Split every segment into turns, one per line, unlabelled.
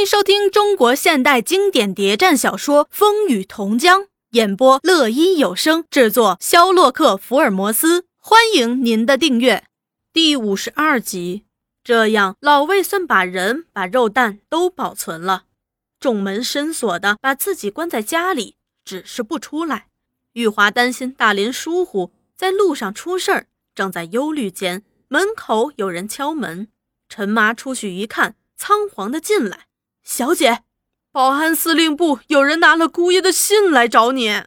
迎收听中国现代经典谍战小说《风雨同江》，演播乐一有声，制作肖洛克福尔摩斯。欢迎您的订阅。第五十二集，这样老魏算把人把肉蛋都保存了，重门深锁的把自己关在家里，只是不出来。玉华担心大林疏忽，在路上出事儿，正在忧虑间，门口有人敲门。陈妈出去一看。仓皇的进来，小姐，保安司令部有人拿了姑爷的信来找你。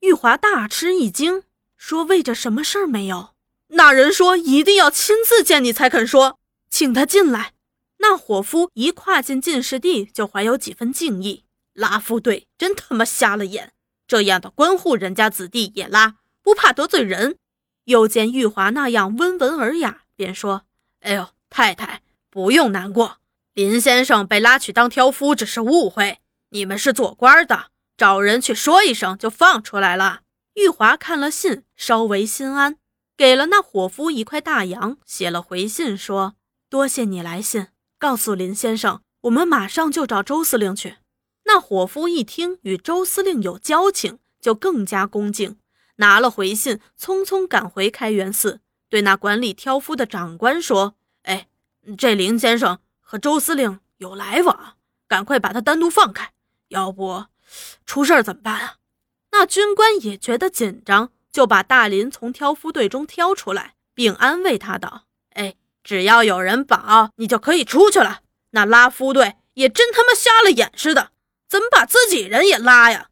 玉华大吃一惊，说：“为着什么事儿没有？”那人说：“一定要亲自见你才肯说，请他进来。”那伙夫一跨进进士第，就怀有几分敬意。拉夫队真他妈瞎了眼，这样的官户人家子弟也拉，不怕得罪人。又见玉华那样温文尔雅，便说：“哎呦，太太不用难过。”林先生被拉去当挑夫，只是误会。你们是做官的，找人去说一声，就放出来了。玉华看了信，稍微心安，给了那伙夫一块大洋，写了回信说：“多谢你来信，告诉林先生，我们马上就找周司令去。”那伙夫一听与周司令有交情，就更加恭敬，拿了回信，匆匆赶回开元寺，对那管理挑夫的长官说：“哎，这林先生。”和周司令有来往，赶快把他单独放开，要不出事儿怎么办啊？那军官也觉得紧张，就把大林从挑夫队中挑出来，并安慰他道：“哎，只要有人保，你就可以出去了。那拉夫队也真他妈瞎了眼似的，怎么把自己人也拉呀？”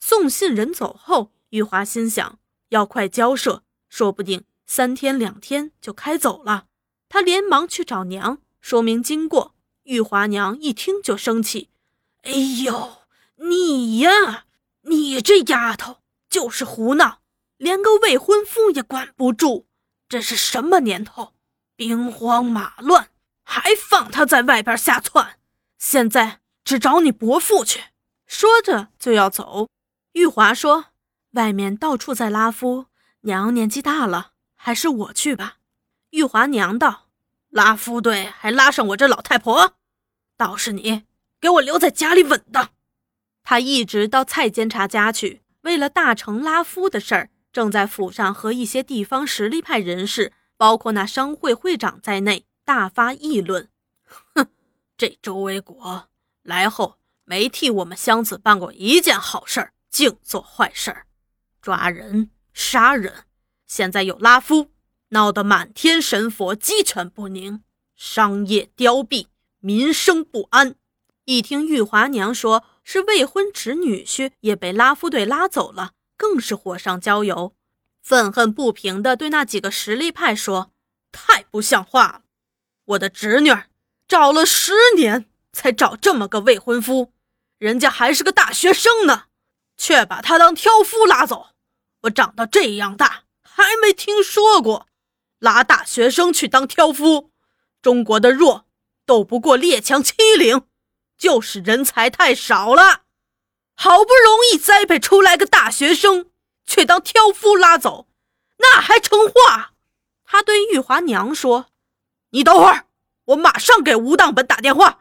送信人走后，玉华心想：要快交涉，说不定三天两天就开走了。他连忙去找娘。说明经过，玉华娘一听就生气：“哎呦，你呀，你这丫头就是胡闹，连个未婚夫也管不住，这是什么年头？兵荒马乱，还放他在外边瞎窜？现在只找你伯父去。”说着就要走。玉华说：“外面到处在拉夫，娘年纪大了，还是我去吧。”玉华娘道。拉夫队还拉上我这老太婆，倒是你给我留在家里稳当。他一直到蔡监察家去，为了大成拉夫的事儿，正在府上和一些地方实力派人士，包括那商会会长在内，大发议论。哼，这周卫国来后没替我们湘子办过一件好事儿，净做坏事儿，抓人杀人。现在有拉夫。闹得满天神佛鸡犬不宁，商业凋敝，民生不安。一听玉华娘说是未婚侄女婿也被拉夫队拉走了，更是火上浇油，愤恨不平地对那几个实力派说：“太不像话了！我的侄女找了十年才找这么个未婚夫，人家还是个大学生呢，却把他当挑夫拉走。我长到这样大还没听说过。”拉大学生去当挑夫，中国的弱斗不过列强欺凌，就是人才太少了。好不容易栽培出来个大学生，却当挑夫拉走，那还成话？他对玉华娘说：“你等会儿，我马上给吴当本打电话。”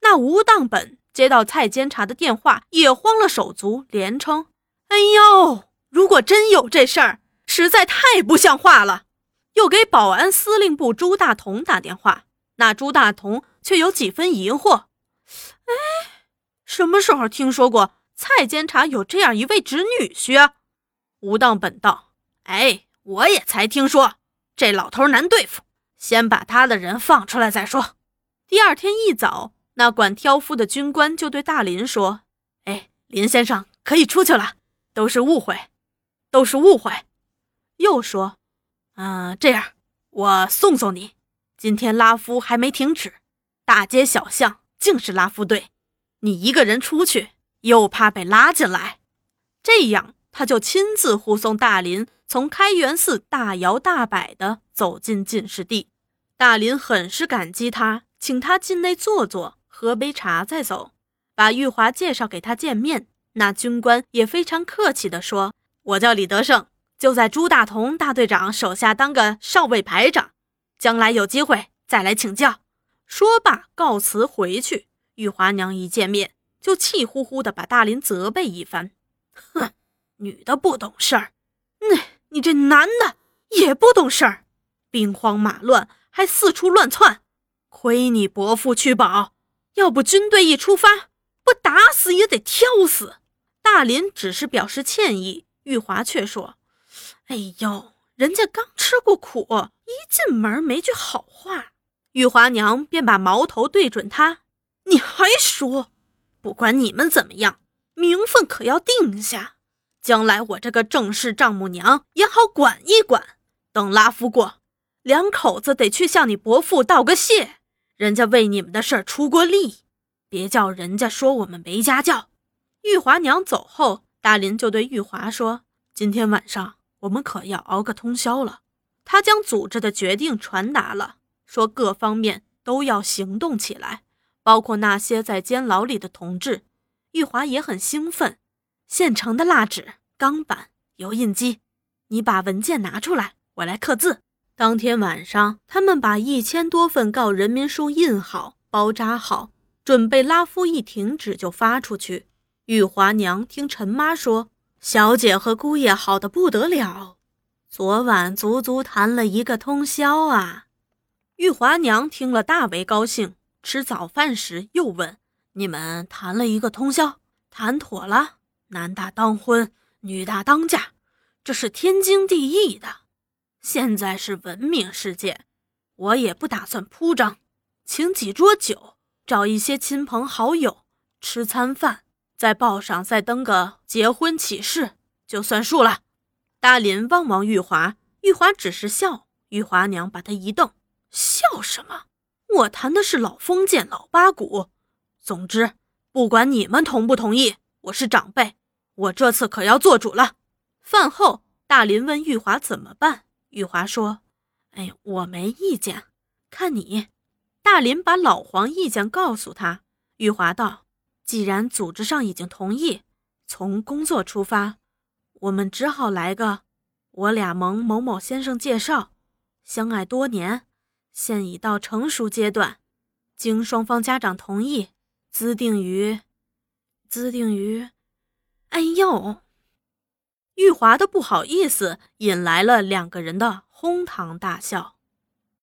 那吴当本接到蔡监察的电话，也慌了手足，连称：“哎呦，如果真有这事儿，实在太不像话了。”又给保安司令部朱大同打电话，那朱大同却有几分疑惑：“哎，什么时候听说过蔡监察有这样一位侄女婿啊？”吴当本道：“哎，我也才听说，这老头难对付，先把他的人放出来再说。”第二天一早，那管挑夫的军官就对大林说：“哎，林先生可以出去了，都是误会，都是误会。”又说。嗯，这样我送送你。今天拉夫还没停止，大街小巷尽是拉夫队，你一个人出去又怕被拉进来。这样，他就亲自护送大林从开元寺大摇大摆地走进进士第。大林很是感激他，请他进内坐坐，喝杯茶再走，把玉华介绍给他见面。那军官也非常客气地说：“我叫李德胜。”就在朱大同大队长手下当个少尉排长，将来有机会再来请教。说罢告辞回去。玉华娘一见面就气呼呼的把大林责备一番：“哼，女的不懂事儿，那你这男的也不懂事儿，兵荒马乱还四处乱窜，亏你伯父去保，要不军队一出发，不打死也得挑死。”大林只是表示歉意，玉华却说：“哎呦，人家刚吃过苦，一进门没句好话。”玉华娘便把矛头对准他：“你还说，不管你们怎么样，名分可要定下，将来我这个正式丈母娘也好管一管。等拉夫过，两口子得去向你伯父道个谢，人家为你们的事儿出过力，别叫人家说我们没家教。”玉华娘走后，大林就对玉华说：“今天晚上我们可要熬个通宵了。”他将组织的决定传达了，说各方面都要行动起来，包括那些在监牢里的同志。玉华也很兴奋。现成的蜡纸、钢板、油印机，你把文件拿出来，我来刻字。当天晚上，他们把一千多份告人民书印好、包扎好，准备拉夫一停止就发出去。玉华娘听陈妈说，小姐和姑爷好的不得了，昨晚足足谈了一个通宵啊！玉华娘听了大为高兴。吃早饭时又问：“你们谈了一个通宵，谈妥了？男大当婚，女大当嫁，这是天经地义的。现在是文明世界，我也不打算铺张，请几桌酒，找一些亲朋好友吃餐饭。”在报上再登个结婚启事，就算数了。大林望望玉华，玉华只是笑。玉华娘把他一瞪：“笑什么？我谈的是老封建、老八股。总之，不管你们同不同意，我是长辈，我这次可要做主了。”饭后，大林问玉华怎么办。玉华说：“哎，我没意见，看你。”大林把老黄意见告诉他。玉华道。既然组织上已经同意，从工作出发，我们只好来个我俩蒙某某先生介绍，相爱多年，现已到成熟阶段，经双方家长同意，资定于，资定于，哎呦！玉华的不好意思引来了两个人的哄堂大笑。